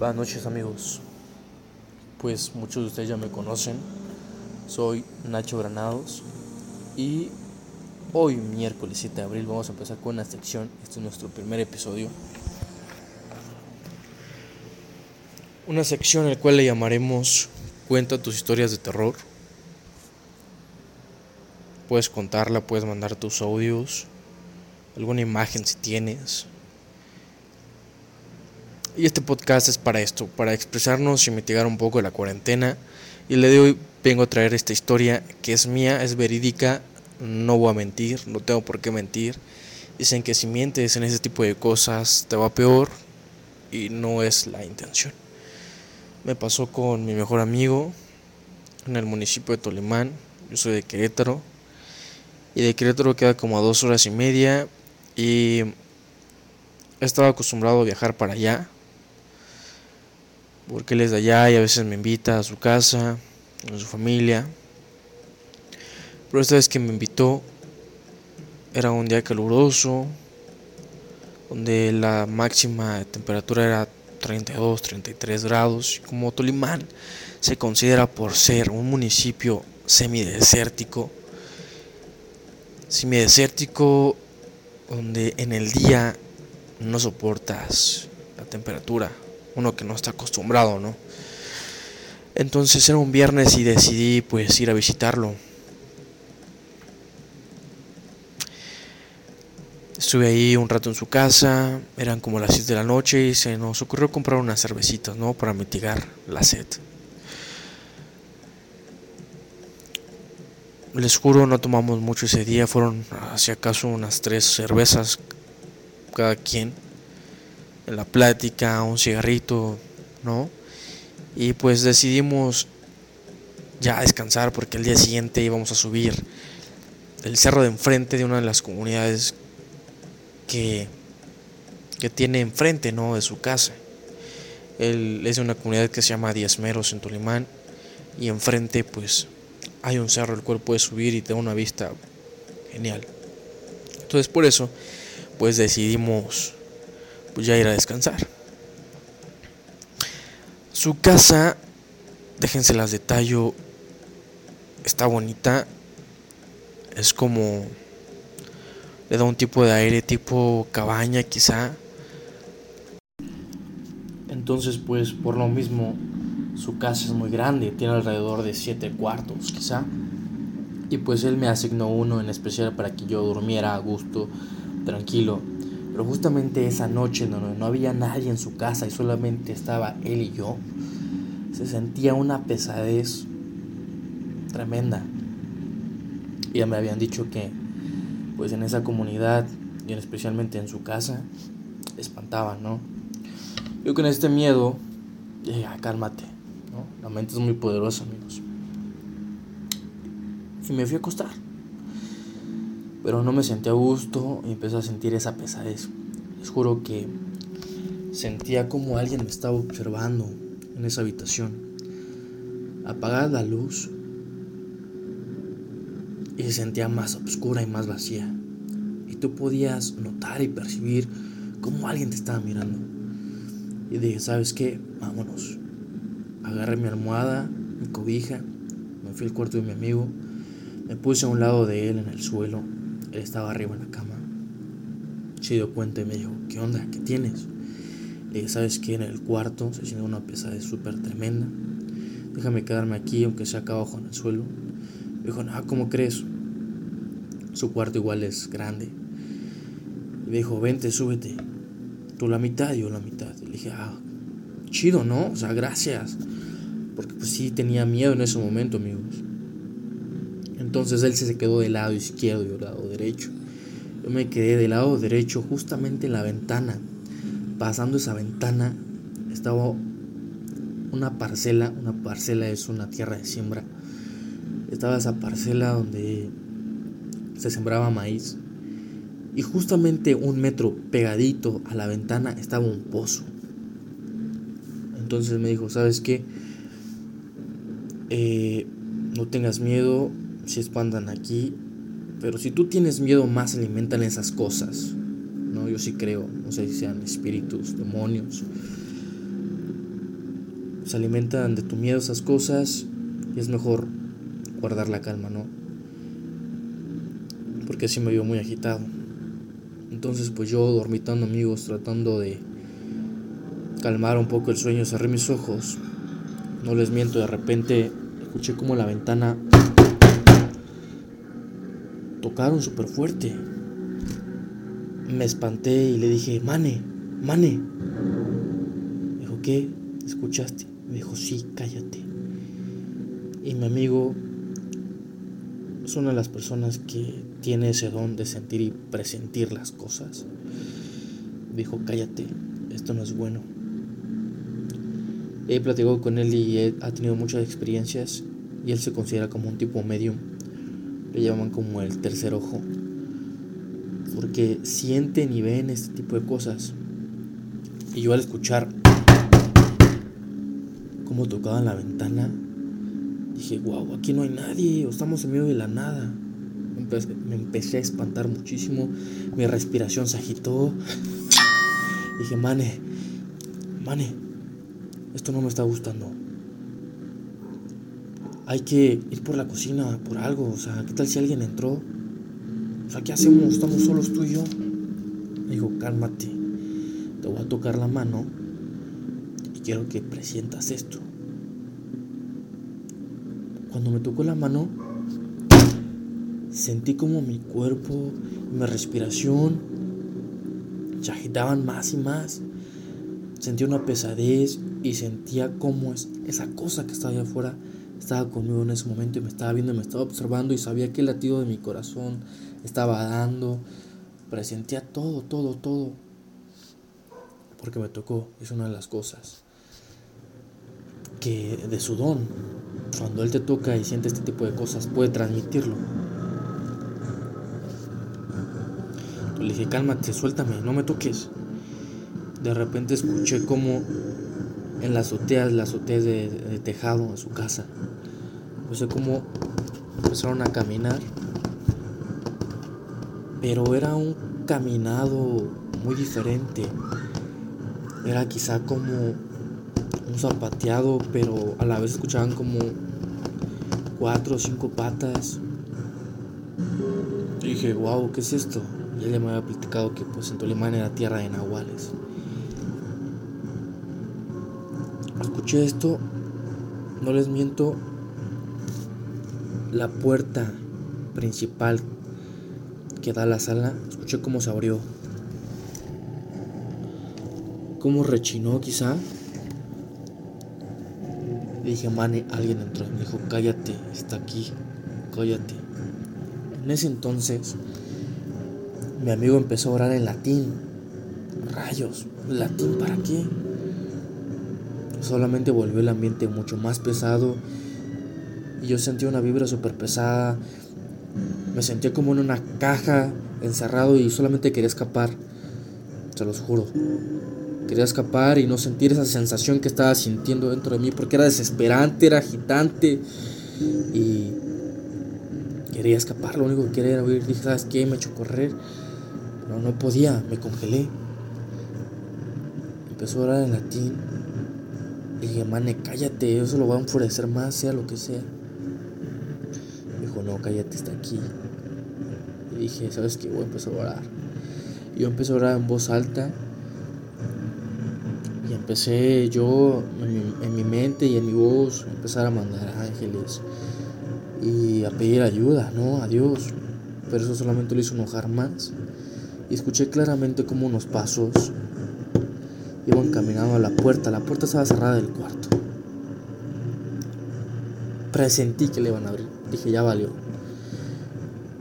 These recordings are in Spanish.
Buenas noches amigos. Pues muchos de ustedes ya me conocen. Soy Nacho Granados y hoy miércoles 7 de abril vamos a empezar con una sección. Este es nuestro primer episodio. Una sección la cual le llamaremos Cuenta tus historias de terror. Puedes contarla, puedes mandar tus audios, alguna imagen si tienes, y este podcast es para esto, para expresarnos y mitigar un poco la cuarentena. Y el de vengo a traer esta historia que es mía, es verídica, no voy a mentir, no tengo por qué mentir. Dicen que si mientes en ese tipo de cosas te va peor y no es la intención. Me pasó con mi mejor amigo en el municipio de Tolimán, yo soy de Querétaro y de Querétaro queda como a dos horas y media y estaba acostumbrado a viajar para allá porque él es de allá y a veces me invita a su casa, a su familia. Pero esta vez que me invitó era un día caluroso, donde la máxima temperatura era 32, 33 grados. Como Tolimán se considera por ser un municipio semidesértico, semidesértico donde en el día no soportas la temperatura uno que no está acostumbrado, ¿no? Entonces era un viernes y decidí pues ir a visitarlo. Estuve ahí un rato en su casa, eran como las 7 de la noche y se nos ocurrió comprar unas cervecitas, ¿no? Para mitigar la sed. Les juro, no tomamos mucho ese día, fueron si acaso unas tres cervezas cada quien en la plática, un cigarrito, ¿no? Y pues decidimos ya descansar porque el día siguiente íbamos a subir el cerro de enfrente de una de las comunidades que, que tiene enfrente, ¿no? De su casa. Él es de una comunidad que se llama Diezmeros en Tolimán y enfrente pues hay un cerro el cual puedes subir y te da una vista genial. Entonces por eso pues decidimos pues ya ir a descansar. Su casa, déjense las detallo, está bonita. Es como le da un tipo de aire tipo cabaña quizá. Entonces pues por lo mismo su casa es muy grande, tiene alrededor de siete cuartos quizá. Y pues él me asignó uno en especial para que yo durmiera a gusto, tranquilo. Pero justamente esa noche donde no había nadie en su casa y solamente estaba él y yo, se sentía una pesadez tremenda. Ya me habían dicho que pues en esa comunidad y especialmente en su casa espantaban, ¿no? Yo con este miedo dije, ah, cálmate, ¿no? La mente es muy poderosa, amigos. Y me fui a acostar. Pero no me sentí a gusto y empecé a sentir esa pesadez. Les juro que sentía como alguien me estaba observando en esa habitación. Apagada la luz y se sentía más oscura y más vacía. Y tú podías notar y percibir cómo alguien te estaba mirando. Y dije, ¿sabes qué? Vámonos. Agarré mi almohada, mi cobija, me fui al cuarto de mi amigo, me puse a un lado de él en el suelo estaba arriba en la cama. Se dio cuenta y me dijo, ¿qué onda? ¿Qué tienes? Le dije, ¿sabes qué? En el cuarto se siente una pesadez súper tremenda. Déjame quedarme aquí, aunque sea acá abajo en el suelo. Me dijo, ah, ¿cómo crees? Su cuarto igual es grande. Y me dijo, vente, súbete. Tú la mitad, yo la mitad. le dije, ah, chido, ¿no? O sea, gracias. Porque pues sí tenía miedo en ese momento, amigos. Entonces él se quedó del lado izquierdo y del lado derecho. Yo me quedé del lado derecho justamente en la ventana. Pasando esa ventana estaba una parcela, una parcela es una tierra de siembra. Estaba esa parcela donde se sembraba maíz. Y justamente un metro pegadito a la ventana estaba un pozo. Entonces me dijo, ¿sabes qué? Eh, no tengas miedo, si espantan aquí. Pero si tú tienes miedo, más alimentan esas cosas. ¿no? Yo sí creo, no sé si sean espíritus, demonios. se alimentan de tu miedo esas cosas y es mejor guardar la calma, ¿no? Porque así me vio muy agitado. Entonces pues yo dormitando amigos, tratando de calmar un poco el sueño, cerré mis ojos. No les miento, de repente escuché como la ventana tocaron súper fuerte. Me espanté y le dije, Mane, Mane. dijo, ¿qué? ¿Escuchaste? Dijo, sí, cállate. Y mi amigo es una de las personas que tiene ese don de sentir y presentir las cosas. dijo, cállate, esto no es bueno. He platicado con él y ha tenido muchas experiencias y él se considera como un tipo medium. Le llaman como el tercer ojo. Porque sienten y ven este tipo de cosas. Y yo al escuchar cómo tocaban la ventana, dije, wow, aquí no hay nadie, o estamos en medio de la nada. Me empecé a espantar muchísimo, mi respiración se agitó. Dije, mane, mane, esto no me está gustando. Hay que ir por la cocina, por algo. O sea, ¿qué tal si alguien entró? O sea, ¿qué hacemos? Estamos solos tú y yo. digo, cálmate. Te voy a tocar la mano y quiero que presientas esto. Cuando me tocó la mano, sentí como mi cuerpo, mi respiración se agitaban más y más. Sentí una pesadez y sentía como esa cosa que estaba allá afuera estaba conmigo en ese momento y me estaba viendo, me estaba observando y sabía que el latido de mi corazón estaba dando. Presentía todo, todo, todo. Porque me tocó, es una de las cosas que de su don, cuando él te toca y siente este tipo de cosas, puede transmitirlo. Le dije, cálmate, suéltame, no me toques. De repente escuché como en las azoteas, las azoteas de, tejado de su casa. No sé cómo empezaron a caminar. Pero era un caminado muy diferente. Era quizá como un zapateado, pero a la vez escuchaban como cuatro o cinco patas. Y dije, wow, ¿qué es esto? Y él me había platicado que pues en Tolimán era tierra de nahuales. Escuché esto, no les miento, la puerta principal que da a la sala, escuché cómo se abrió. Cómo rechinó quizá. Dije, mane, alguien entró. Me dijo, cállate, está aquí, cállate. En ese entonces, mi amigo empezó a orar en latín. Rayos, ¿latín para qué? Solamente volvió el ambiente mucho más pesado y yo sentí una vibra súper pesada. Me sentía como en una caja, encerrado y solamente quería escapar. Se los juro. Quería escapar y no sentir esa sensación que estaba sintiendo dentro de mí porque era desesperante, era agitante y quería escapar. Lo único que quería era huir. Dije, ¿sabes qué? Me echó correr. Pero no podía, me congelé. Empezó a orar en latín y dije, mane, cállate, eso lo va a enfurecer más, sea lo que sea. Me dijo, no, cállate, está aquí. Y dije, ¿sabes qué? Voy a empezar a orar. Y yo empecé a orar en voz alta. Y empecé yo, en mi, mente y en mi voz, a empezar a mandar ángeles. Y a pedir ayuda, ¿no? A Dios. Pero eso solamente lo hizo enojar más. Y escuché claramente como unos pasos Iban caminando a la puerta, la puerta estaba cerrada del cuarto. Presentí que le iban a abrir. Dije, ya valió.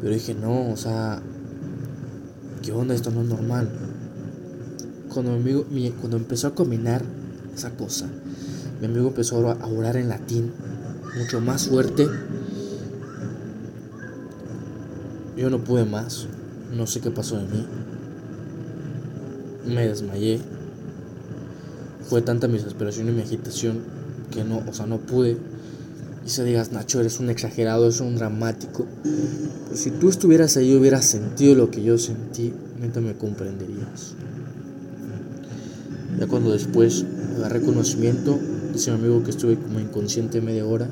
Pero dije, no, o sea, ¿qué onda? Esto no es normal. Cuando, mi amigo, cuando empezó a caminar esa cosa, mi amigo empezó a orar en latín, mucho más fuerte. Yo no pude más, no sé qué pasó de mí. Me desmayé. Fue tanta mi desesperación y mi agitación que no, o sea, no pude. Y se digas, Nacho, eres un exagerado, eres un dramático. Pero si tú estuvieras ahí hubieras sentido lo que yo sentí, neta me comprenderías. Ya cuando después agarré conocimiento, Dice mi amigo que estuve como inconsciente media hora.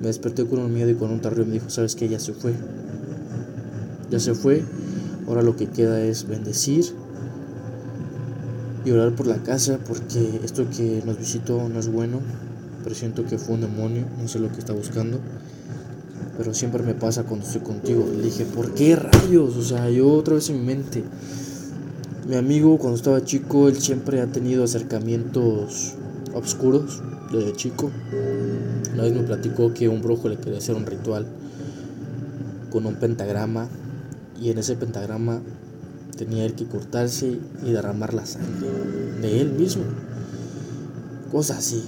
Me desperté con un miedo y con un tarro y me dijo, ¿sabes qué? Ya se fue. Ya se fue. Ahora lo que queda es bendecir y orar por la casa porque esto que nos visitó no es bueno. Pero siento que fue un demonio, no sé lo que está buscando. Pero siempre me pasa cuando estoy contigo. Le dije, ¿por qué rayos? O sea, yo otra vez en mi mente. Mi amigo cuando estaba chico, él siempre ha tenido acercamientos oscuros desde chico. Una vez me platicó que un brujo le quería hacer un ritual con un pentagrama y en ese pentagrama tenía él que cortarse y derramar la sangre de él mismo. Cosas así,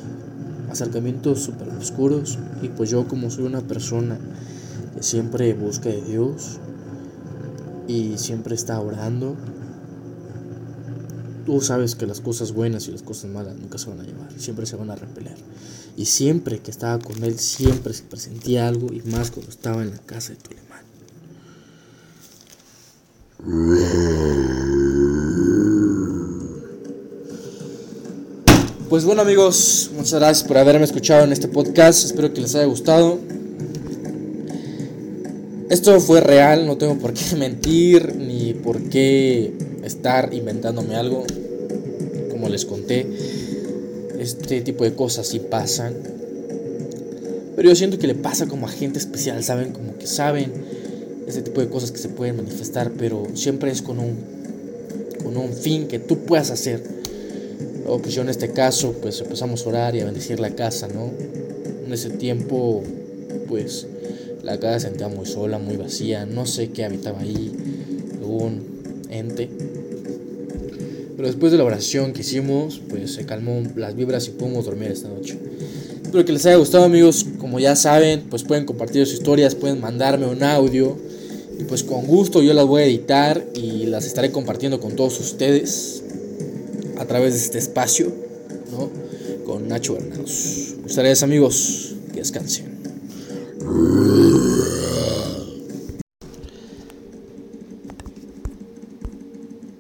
acercamientos súper oscuros y pues yo como soy una persona que siempre busca de Dios y siempre está orando, tú sabes que las cosas buenas y las cosas malas nunca se van a llevar, siempre se van a repeler. Y siempre que estaba con él, siempre se presentía algo y más cuando estaba en la casa de Toleman. Pues bueno amigos, muchas gracias por haberme escuchado en este podcast, espero que les haya gustado. Esto fue real, no tengo por qué mentir ni por qué estar inventándome algo. Como les conté, este tipo de cosas sí pasan. Pero yo siento que le pasa como a gente especial, ¿saben? Como que saben ese tipo de cosas que se pueden manifestar, pero siempre es con un, con un fin que tú puedas hacer. O pues yo en este caso, pues empezamos a orar y a bendecir la casa, ¿no? En ese tiempo, pues la casa se sentía muy sola, muy vacía, no sé qué habitaba ahí, un ente. Pero después de la oración que hicimos, pues se calmó las vibras y pudimos dormir esta noche. Espero que les haya gustado amigos, como ya saben, pues pueden compartir sus historias, pueden mandarme un audio y pues con gusto yo las voy a editar y las estaré compartiendo con todos ustedes a través de este espacio, ¿no? Con Nacho Granados. Gracias amigos, que descansen.